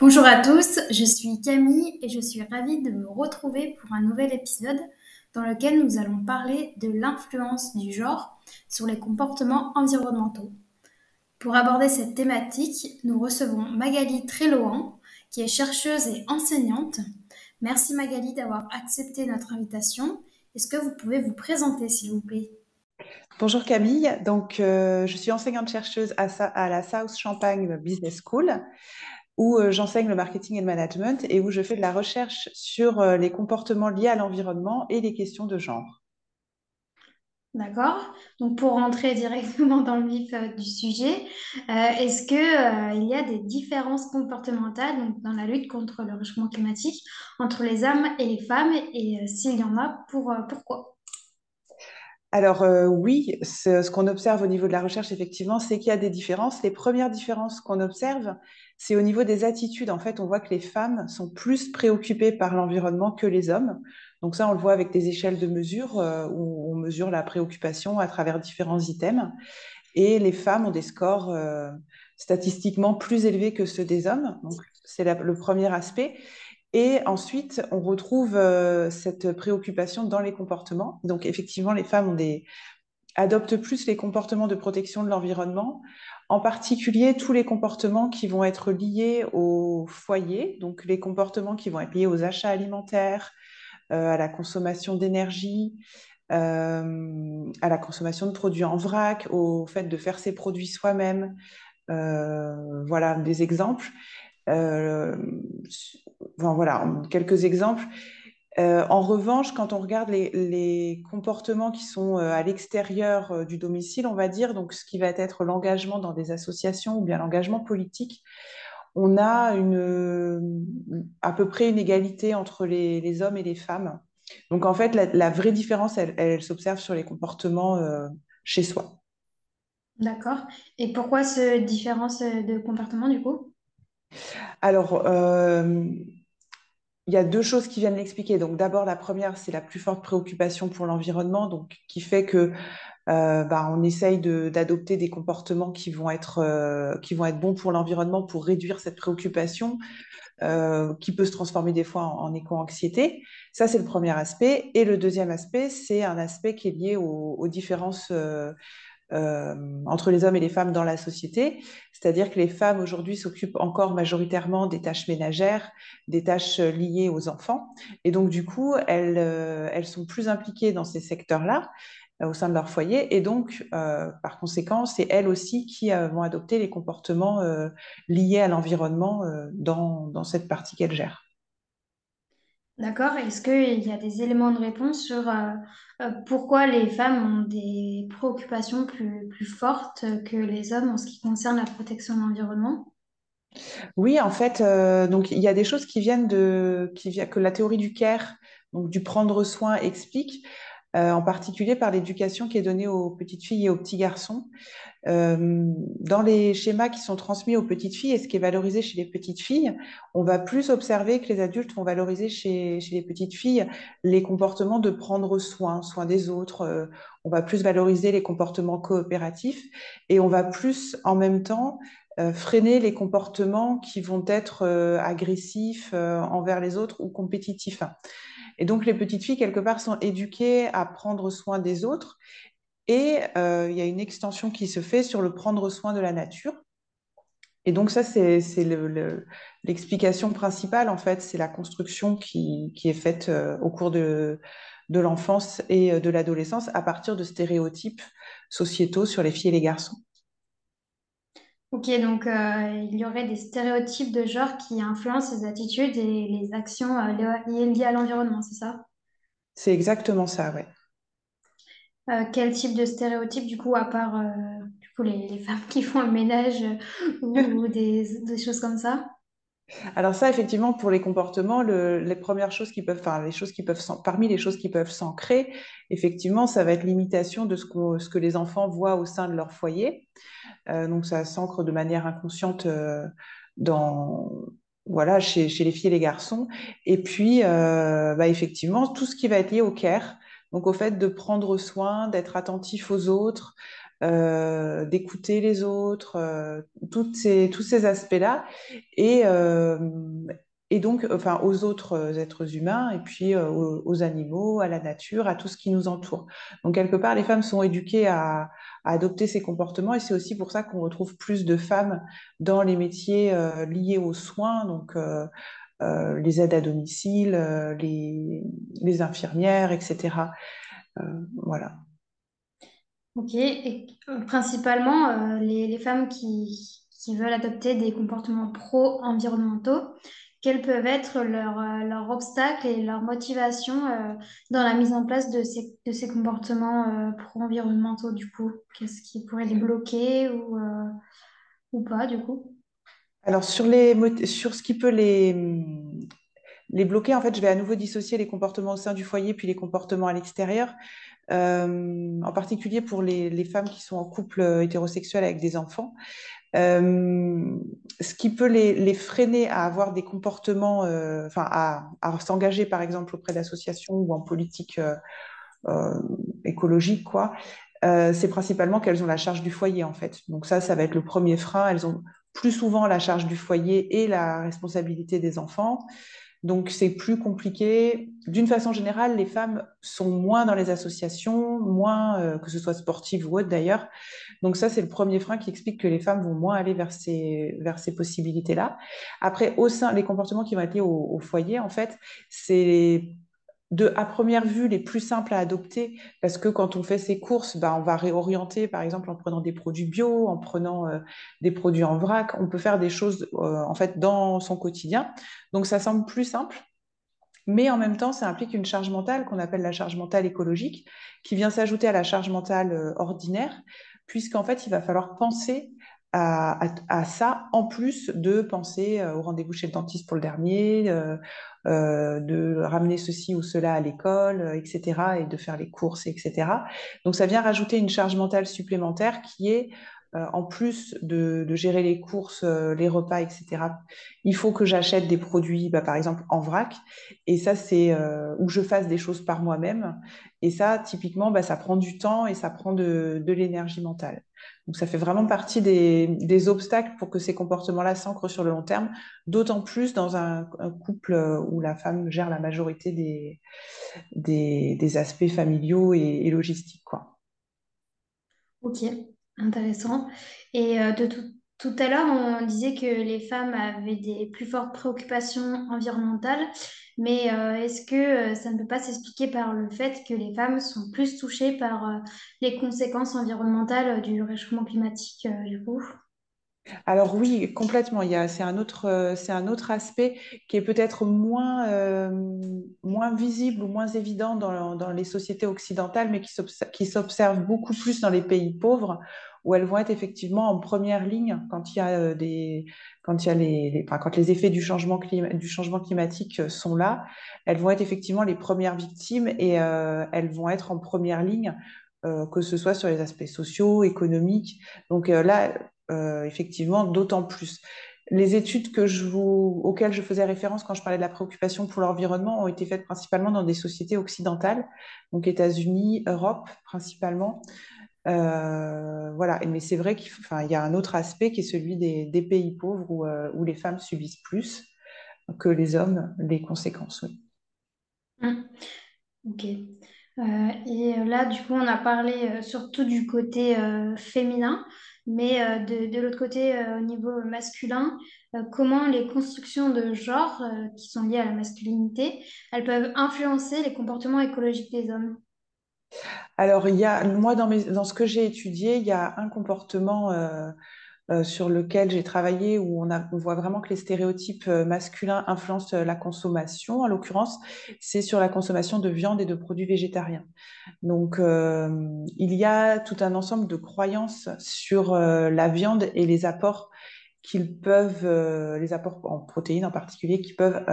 Bonjour à tous, je suis Camille et je suis ravie de me retrouver pour un nouvel épisode dans lequel nous allons parler de l'influence du genre sur les comportements environnementaux. Pour aborder cette thématique, nous recevons Magali Trélohan, qui est chercheuse et enseignante. Merci Magali d'avoir accepté notre invitation. Est-ce que vous pouvez vous présenter, s'il vous plaît? Bonjour Camille, donc euh, je suis enseignante chercheuse à, à, la South Champagne Business School où euh, j'enseigne le marketing et le management et où je fais de la recherche sur euh, les comportements liés à l'environnement et les questions de genre. D'accord. Donc pour rentrer directement dans le vif euh, du sujet, est-ce qu'il y a des différences comportementales dans la lutte contre le réchauffement climatique entre les hommes et les femmes et s'il y en a, pour, pourquoi? Alors oui, ce qu'on observe au niveau de la recherche, effectivement, c'est qu'il y a des différences. Les premières différences qu'on observe, c'est au niveau des attitudes. En fait, on voit que les femmes sont plus préoccupées par l'environnement que les hommes. Donc ça, on le voit avec des échelles de mesure euh, où on mesure la préoccupation à travers différents items. Et les femmes ont des scores euh, statistiquement plus élevés que ceux des hommes. Donc c'est le premier aspect. Et ensuite, on retrouve euh, cette préoccupation dans les comportements. Donc effectivement, les femmes adoptent plus les comportements de protection de l'environnement en particulier tous les comportements qui vont être liés au foyer, donc les comportements qui vont être liés aux achats alimentaires, euh, à la consommation d'énergie, euh, à la consommation de produits en vrac, au fait de faire ses produits soi-même. Voilà des exemples. Voilà, quelques exemples. Euh, en revanche, quand on regarde les, comportements qui sont euh, à l'extérieur euh, du domicile, on va dire, donc ce qui va être l'engagement dans des associations ou bien l'engagement politique, on a à peu près une égalité entre les, hommes et les femmes. Donc en fait, la, vraie différence, elle, s'observe sur les comportements chez soi. D'accord. Et pourquoi cette différence de comportement du coup? Alors, il y a deux choses qui viennent l'expliquer. Donc d'abord, la première, c'est la plus forte préoccupation pour l'environnement, donc qui fait que euh, bah, on essaye d'adopter des comportements qui vont être euh, qui vont être bons pour l'environnement pour réduire cette préoccupation euh, qui peut se transformer des fois en, éco-anxiété. Ça, c'est le premier aspect. Et le deuxième aspect, c'est un aspect qui est lié aux différences euh, entre les hommes et les femmes dans la société. C'est-à-dire que les femmes aujourd'hui s'occupent encore majoritairement des tâches ménagères, des tâches euh, liées aux enfants. Et donc, du coup, elles, euh, elles sont plus impliquées dans ces secteurs-là au sein de leur foyer. Et donc, par conséquent, c'est elles aussi qui vont adopter les comportements liés à l'environnement dans, dans, cette partie qu'elles gèrent. D'accord. Est-ce qu'il y a des éléments de réponse sur euh, euh, pourquoi les femmes ont des préoccupations plus, fortes que les hommes en ce qui concerne la protection de l'environnement? Oui, en fait, euh, donc il y a des choses qui viennent de, que la théorie du care, donc du prendre soin, explique. Euh, en particulier par l'éducation qui est donnée aux petites filles et aux petits garçons. Euh, dans les schémas qui sont transmis aux petites filles et ce qui est valorisé chez les petites filles, on va plus observer que les adultes vont valoriser chez, les petites filles les comportements de prendre soin, soin des autres. Euh, on va plus valoriser les comportements coopératifs et on va plus en même temps freiner les comportements qui vont être agressifs envers les autres ou compétitifs. Et donc, les petites filles, quelque part, sont éduquées à prendre soin des autres. Et euh, il y a une extension qui se fait sur le prendre soin de la nature. Et donc, ça, c'est l'explication principale, en fait, c'est la construction qui, est faite euh, au cours de, de l'enfance et euh, de l'adolescence à partir de stéréotypes sociétaux sur les filles et les garçons. Ok, donc euh, il y aurait des stéréotypes de genre qui influencent les attitudes et les actions euh, liées à l'environnement, c'est ça? C'est exactement ça, ouais. Euh, quel type de stéréotypes, du coup, à part du coup, les, femmes qui font le ménage ou, des, des choses comme ça? Alors ça, effectivement, pour les comportements, le- les premières choses qui peuvent, enfin, les choses qui peuvent, parmi les choses qui peuvent s'ancrer, effectivement, ça va être l'imitation de ce que les enfants voient au sein de leur foyer. Euh, donc ça s'ancre de manière inconsciente euh, dans, voilà, chez, chez les filles et les garçons. Et puis, euh, bah, effectivement, tout ce qui va être lié au care, donc au fait de prendre soin, d'être attentif aux autres, euh, d'écouter les autres, euh, ces, tous ces aspects-là. Et, euh, et donc, enfin, aux autres êtres humains, et puis euh, aux, aux animaux, à la nature, à tout ce qui nous entoure. Donc, quelque part, les femmes sont éduquées à, adopter ces comportements, et c'est aussi pour ça qu'on retrouve plus de femmes dans les métiers liés aux soins, donc les aides à domicile, les, infirmières, etc. Voilà. Ok, et euh, principalement euh, les, les femmes qui, qui veulent adopter des comportements pro-environnementaux, quels peuvent être leurs euh, leurs obstacles et leurs motivations dans la mise en place de ces, de ces comportements pro-environnementaux du coup? Qu'est-ce qui pourrait les bloquer ou, ou pas du coup? Alors, sur les, sur ce qui peut les, les bloquer, en fait, je vais à nouveau dissocier les comportements au sein du foyer puis les comportements à l'extérieur. Euh, en particulier pour les, femmes qui sont en couple euh, hétérosexuel avec des enfants. Euh, ce qui peut les, freiner à avoir des comportements, enfin à, à s'engager par exemple auprès d'associations ou en politique écologique, quoi, c'est principalement qu'elles ont la charge du foyer en fait. Donc ça, ça va être le premier frein. Elles ont plus souvent la charge du foyer et la responsabilité des enfants. Donc c'est plus compliqué. D'une façon générale, les femmes sont moins dans les associations, moins euh, que ce soit sportive ou autre d'ailleurs. Donc ça, c'est le premier frein qui explique que les femmes vont moins aller vers ces, vers ces possibilités-là. Après, au sein, les comportements qui vont être liés au, au foyer, en fait, c'est de, à première vue, les plus simples à adopter, parce que quand on fait ses courses, bah, on va réorienter, par exemple, en prenant des produits bio, en prenant euh, des produits en vrac, on peut faire des choses, euh, en fait, dans son quotidien. Donc, ça semble plus simple, mais en même temps, ça implique une charge mentale qu'on appelle la charge mentale écologique, qui vient s'ajouter à la charge mentale euh, ordinaire, puisqu'en fait, il va falloir penser à, à- à ça, en plus de penser euh, au rendez-vous chez le dentiste pour le dernier, euh, euh, de ramener ceci ou cela à l'école, euh, etc., et de faire les courses, etc. Donc, ça vient rajouter une charge mentale supplémentaire qui est, euh, en plus de, de gérer les courses, euh, les repas, etc., il faut que j'achète des produits, bah, par exemple, en vrac. Et ça, c'est où je fasse des choses par moi-même. Et ça, typiquement, bah, ça prend du temps et ça prend de, de l'énergie mentale. Donc, ça fait vraiment partie des, obstacles pour que ces comportements-là s'ancrent sur le long terme, d'autant plus dans un, couple euh, où la femme gère la majorité des, aspects familiaux et, et logistiques, quoi. Ok, intéressant. Et euh, de tout, tout à l'heure, on disait que les femmes avaient des plus fortes préoccupations environnementales, mais euh, est-ce que euh, ça ne peut pas s'expliquer par le fait que les femmes sont plus touchées par euh, les conséquences environnementales du réchauffement climatique, du coup? Alors oui, complètement. Il y a, c'est un autre, euh, c'est un autre aspect qui est peut-être moins, euh, moins visible ou moins évident dans, dans les sociétés occidentales, mais qui s'obs- qui s'observe beaucoup plus dans les pays pauvres, où elles vont être effectivement en première ligne quand il y a les, effets du changement du changement climatique euh, sont là, elles vont être effectivement les premières victimes et elles vont être en première ligne, que ce soit sur les aspects sociaux, économiques. Donc là, effectivement, d'autant plus. Les études que je vous, auxquelles je faisais référence quand je parlais de la préoccupation pour l'environnement ont été faites principalement dans des sociétés occidentales, donc États-Unis, Europe principalement. Euh, voilà, mais c'est vrai qu'il y a un autre aspect qui est celui des, pays pauvres où, euh, où les femmes subissent plus que les hommes les conséquences. oui. Hum, Ok. Euh, et euh, là, du coup, on a parlé euh, surtout du côté euh, féminin, mais euh, de, l'autre côté, euh, au niveau masculin, euh, comment les constructions de genre qui sont liées à la masculinité, elles peuvent influencer les comportements écologiques des hommes? Alors, il y a, moi, dans ce que j'ai étudié, il y a un comportement euh, sur lequel j'ai travaillé où on, voit vraiment que les stéréotypes euh, masculins influencent euh, la consommation. En l'occurrence, c'est sur la consommation de viande et de produits végétariens. Donc, il y a tout un ensemble de croyances sur la viande et les apports qu'ils peuvent, les apports en protéines en particulier, qu'ils peuvent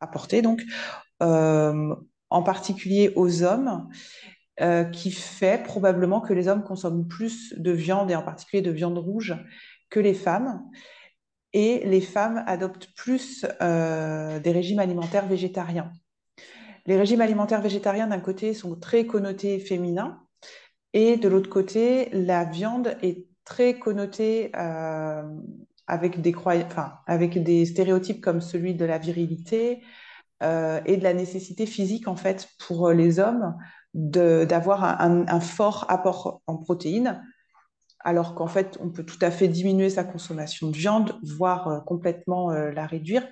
apporter, donc, en particulier aux hommes, qui fait probablement que les hommes consomment plus de viande, et en particulier de viande rouge, que les femmes. Et les femmes adoptent plus des régimes alimentaires végétariens. Les régimes alimentaires végétariens, d'un côté, sont très connotés féminins, et de l'autre côté, la viande est très connotée euh, avec, des avec des stéréotypes comme celui de la virilité euh, et de la nécessité physique, en fait, pour les hommes d'avoir un, fort apport en protéines, alors qu'en fait, on peut tout à fait diminuer sa consommation de viande, voire euh, complètement la réduire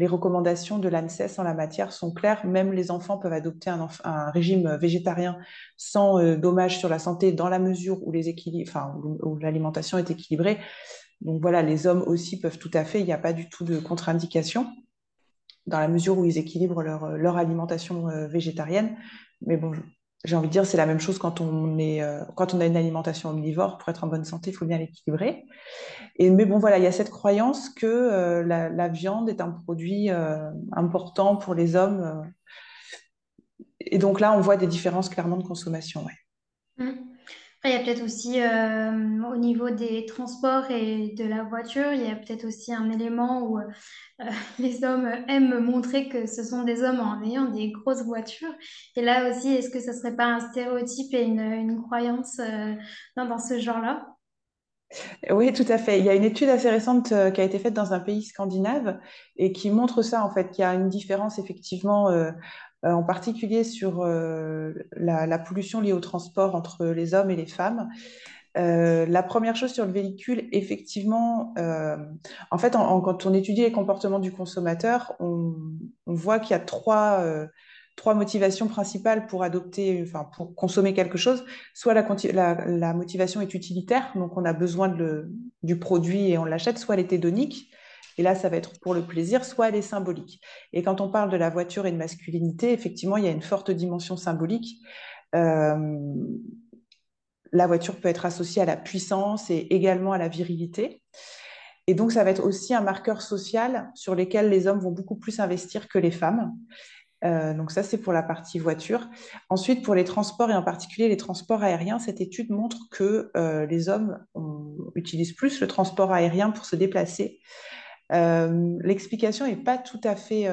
les recommandations de l'ANSES en la matière sont claires. Même les enfants peuvent adopter un, régime végétarien sans euh, dommage sur la santé dans la mesure où l'alimentation est équilibrée. Donc voilà, les hommes aussi peuvent tout à fait, il n'y a pas du tout de contre-indication dans la mesure où ils équilibrent leur, leur alimentation euh, végétarienne. Mais bon, j'ai envie de dire, c'est la même chose quand on, est, euh, quand on a une alimentation omnivore. Pour être en bonne santé, il faut bien l'équilibrer. Mais bon, voilà, il y a cette croyance que euh, la, viande est un produit euh, important pour les hommes. et donc là, on voit des différences clairement de consommation. Ouais. Mmh. Il y a peut-être aussi, au niveau des transports et de la voiture, il y a peut-être aussi un élément où euh, les hommes aiment montrer que ce sont des hommes en ayant des grosses voitures. Et là aussi, est-ce que ce serait pas un stéréotype et une, croyance euh, dans, ce genre-là? Oui, tout à fait. Il y a une étude assez récente euh, qui a été faite dans un pays scandinave et qui montre ça, en fait, qu'il y a une différence effectivement, en particulier sur la, la, pollution liée au transport entre les hommes et les femmes. Euh, la première chose sur le véhicule, effectivement, euh, en fait, quand on étudie les comportements du consommateur, on, voit qu'il y a trois, euh, trois, motivations principales pour adopter, enfin, pour consommer quelque chose. Soit la, motivation est utilitaire, donc on a besoin du produit et on l'achète, soit elle est hédonique. Et là, ça va être pour le plaisir, soit elle est symbolique. Et quand on parle de la voiture et de masculinité, effectivement, il y a une forte dimension symbolique la voiture peut être associée à la puissance et également à la virilité. Et donc, ça va être aussi un marqueur social sur lequel les hommes vont beaucoup plus investir que les femmes. Euh, donc ça, c'est pour la partie voiture. Ensuite, pour les transports et en particulier les transports aériens, cette étude montre que euh, les hommes utilisent plus le transport aérien pour se déplacer. Euh, l'explication n'est pas tout à fait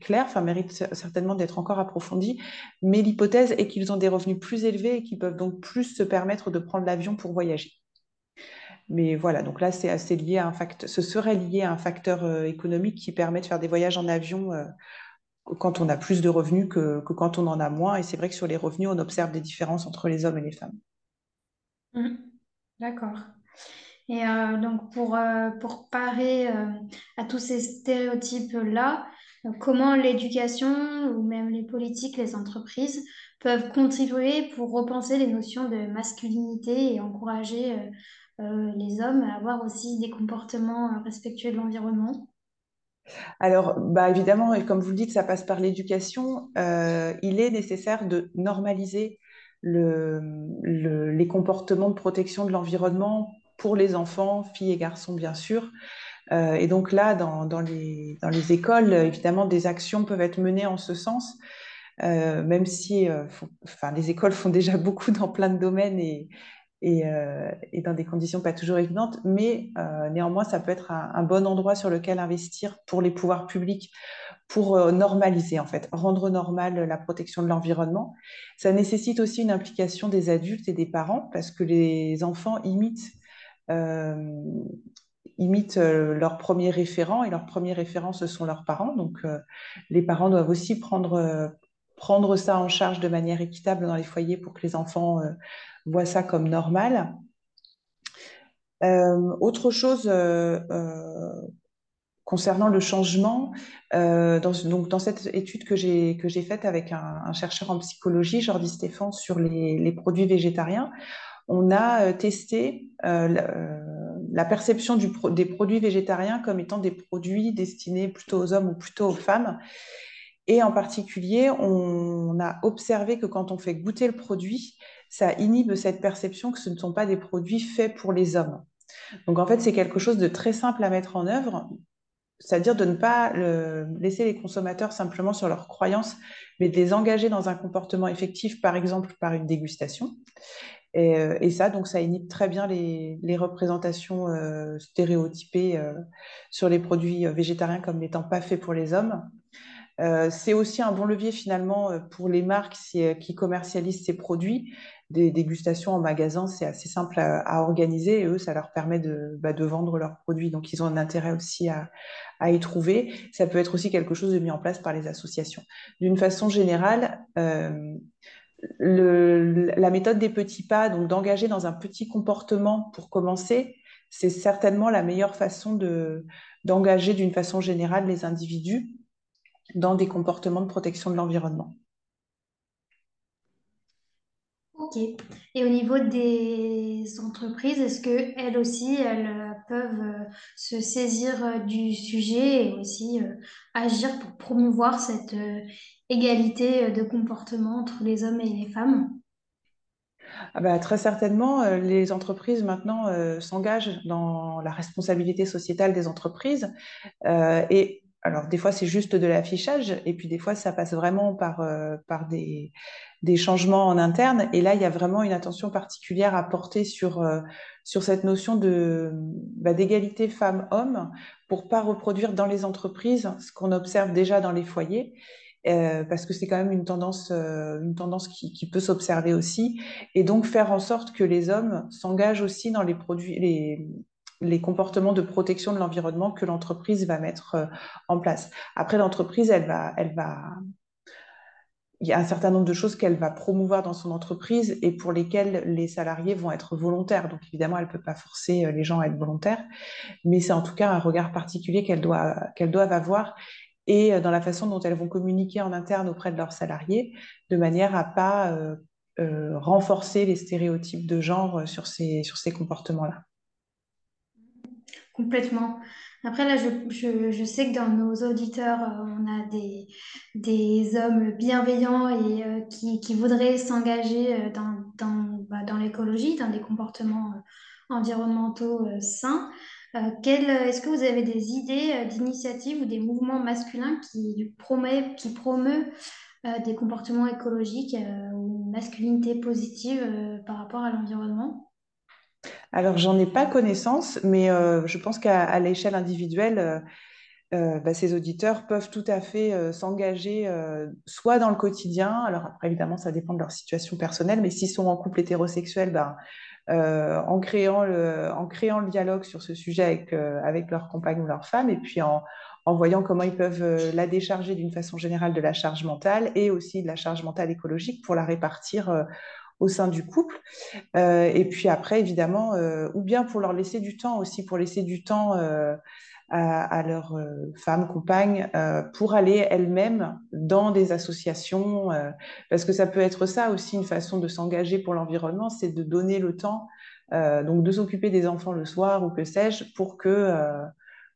clair, enfin mérite certainement d'être encore approfondi, mais l'hypothèse est qu'ils ont des revenus plus élevés et qu'ils peuvent donc plus se permettre de prendre l'avion pour voyager. Mais voilà, donc là, c'est assez lié à un facteur, ce serait lié à un facteur euh, économique qui permet de faire des voyages en avion euh, quand on a plus de revenus que, quand on en a moins. Et c'est vrai que sur les revenus, on observe des différences entre les hommes et les femmes. Mmh. D'accord. Et euh, donc, pour, pour parer à tous ces stéréotypes-là, comment l'éducation ou même les politiques, les entreprises peuvent contribuer pour repenser les notions de masculinité et encourager euh, euh, les hommes à avoir aussi des comportements euh, respectueux de l'environnement? Alors, bah évidemment, et comme vous le dites, ça passe par l'éducation. il est nécessaire de normaliser les comportements de protection de l'environnement pour les enfants, filles et garçons, bien sûr. Euh, et donc là, dans, les, écoles, évidemment, des actions peuvent être menées en ce sens, euh, même si euh, enfin, les écoles font déjà beaucoup dans plein de domaines et, dans des conditions pas toujours évidentes, mais néanmoins, ça peut être un, un, bon endroit sur lequel investir pour les pouvoirs publics pour normaliser, en fait, rendre normal la protection de l'environnement. Ça nécessite aussi une implication des adultes et des parents parce que les enfants imitent imitent euh, leurs premiers référents et leurs premiers référents, ce sont leurs parents. Donc, euh, les parents doivent aussi prendre, euh, prendre ça en charge de manière équitable dans les foyers pour que les enfants voient ça comme normal. autre chose concernant le changement, dans, donc dans cette étude que j'ai que j'ai faite avec un, chercheur en psychologie, Jordi Stéphane, sur les produits végétariens, on a testé la perception des produits végétariens comme étant des produits destinés plutôt aux hommes ou plutôt aux femmes. Et en particulier, on a observé que quand on fait goûter le produit, ça inhibe cette perception que ce ne sont pas des produits faits pour les hommes. Donc en fait, c'est quelque chose de très simple à mettre en œuvre, c'est-à-dire de ne pas laisser les consommateurs simplement sur leurs croyances, mais de les engager dans un comportement effectif, par exemple par une dégustation. Et, euh, et ça, donc, ça inhibe très bien les, représentations euh, stéréotypées euh, sur les produits végétariens comme n'étant pas faits pour les hommes. C'est aussi un bon levier finalement pour les marques qui commercialisent ces produits. Des dégustations en magasin, c'est assez simple à, organiser eux, ça leur permet de, bah, de, vendre leurs produits. Donc, ils ont un intérêt aussi à, y trouver. Ça peut être aussi quelque chose de mis en place par les associations. D'une façon générale, la méthode des petits pas, donc d'engager dans un petit comportement pour commencer, c'est certainement la meilleure façon de, d'engager d'une façon générale les individus dans des comportements de protection de l'environnement. Ok. Et au niveau des entreprises, est-ce que elles aussi, elles peuvent euh, se saisir euh, du sujet et aussi agir pour promouvoir cette égalité de comportement entre les hommes et les femmes? Ah bah, très certainement, les entreprises maintenant s'engagent dans la responsabilité sociétale des entreprises et alors, des fois, c'est juste de l'affichage, et puis des fois, ça passe vraiment par, euh, par des, des, changements en interne. Et là, il y a vraiment une attention particulière à porter sur, euh, sur cette notion de, bah, d'égalité femmes-hommes pour pas reproduire dans les entreprises ce qu'on observe déjà dans les foyers. Euh, parce que c'est quand même une tendance, euh, une tendance qui, qui peut s'observer aussi, et donc faire en sorte que les hommes s'engagent aussi dans les produits, les, les comportements de protection de l'environnement que l'entreprise va mettre euh, en place. Après, l'entreprise, elle va, elle va, il y a un certain nombre de choses qu'elle va promouvoir dans son entreprise et pour lesquelles les salariés vont être volontaires. Donc évidemment, elle ne peut pas forcer euh, les gens à être volontaires, mais c'est en tout cas un regard particulier qu'elles doivent, doivent avoir et euh, dans la façon dont elles vont communiquer en interne auprès de leurs salariés, de manière à pas euh, euh, renforcer les stéréotypes de genre sur ces, sur ces comportements-là. Complètement. Après, là, je, je- sais que dans nos auditeurs, euh, on a des, hommes bienveillants et euh, qui, voudraient s'engager euh, bah, dans l'écologie, dans des comportements environnementaux sains. Est-ce que vous avez des idées d'initiatives ou des mouvements masculins qui promet, qui promeut des comportements écologiques ou une masculinité positive par rapport à l'environnement? Alors, j'en ai pas connaissance, mais euh, je pense qu'à l'échelle individuelle, euh, euh, bah, ces auditeurs peuvent tout à fait s'engager soit dans le quotidien, alors évidemment ça dépend de leur situation personnelle, mais s'ils sont en couple hétérosexuel, ben, en créant le, dialogue sur ce sujet avec, avec leur compagne ou leur femme, et puis en, voyant comment ils peuvent la décharger d'une façon générale de la charge mentale et aussi de la charge mentale écologique pour la répartir au sein du couple. Euh, et puis après, évidemment, euh, ou bien pour leur laisser du temps aussi, pour laisser du temps euh, à, femmes, compagnes, euh, pour aller elles-mêmes dans des associations, parce que ça peut être ça aussi une façon de s'engager pour l'environnement, c'est de donner le temps, donc de s'occuper des enfants le soir ou que sais-je, pour que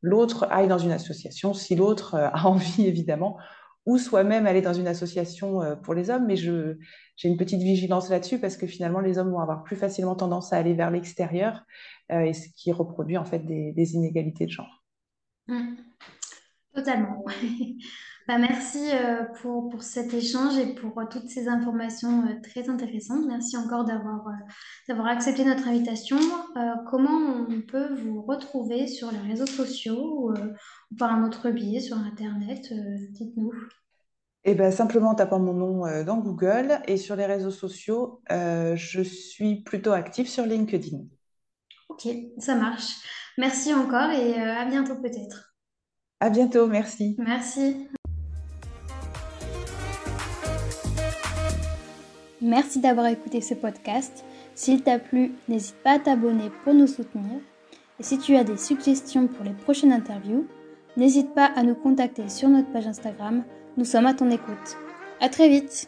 l'autre aille dans une association, si l'autre a envie évidemment, ou soi-même aller dans une association euh, pour les hommes, mais j'ai une petite vigilance là-dessus parce que finalement les hommes vont avoir plus facilement tendance à aller vers l'extérieur, euh, et ce qui reproduit en fait des, inégalités de genre. Mm. Totalement. Bah, merci euh, pour, pour cet échange et pour euh, toutes ces informations euh, très intéressantes. Merci encore d'avoir d'avoir accepté notre invitation. Euh, comment on peut vous retrouver sur les réseaux sociaux ou, ou par un autre biais sur Internet? Dites-nous. Et ben, simplement en tapant mon nom dans Google et sur les réseaux sociaux, euh, je suis plutôt active sur LinkedIn. Ok, ça marche. Merci encore et à bientôt peut-être. À bientôt, merci. Merci. Merci d'avoir écouté ce podcast. S'il t'a plu, n'hésite pas à t'abonner pour nous soutenir. Et si tu as des suggestions pour les prochaines interviews, n'hésite pas à nous contacter sur notre page Instagram. Nous sommes à ton écoute. À très vite!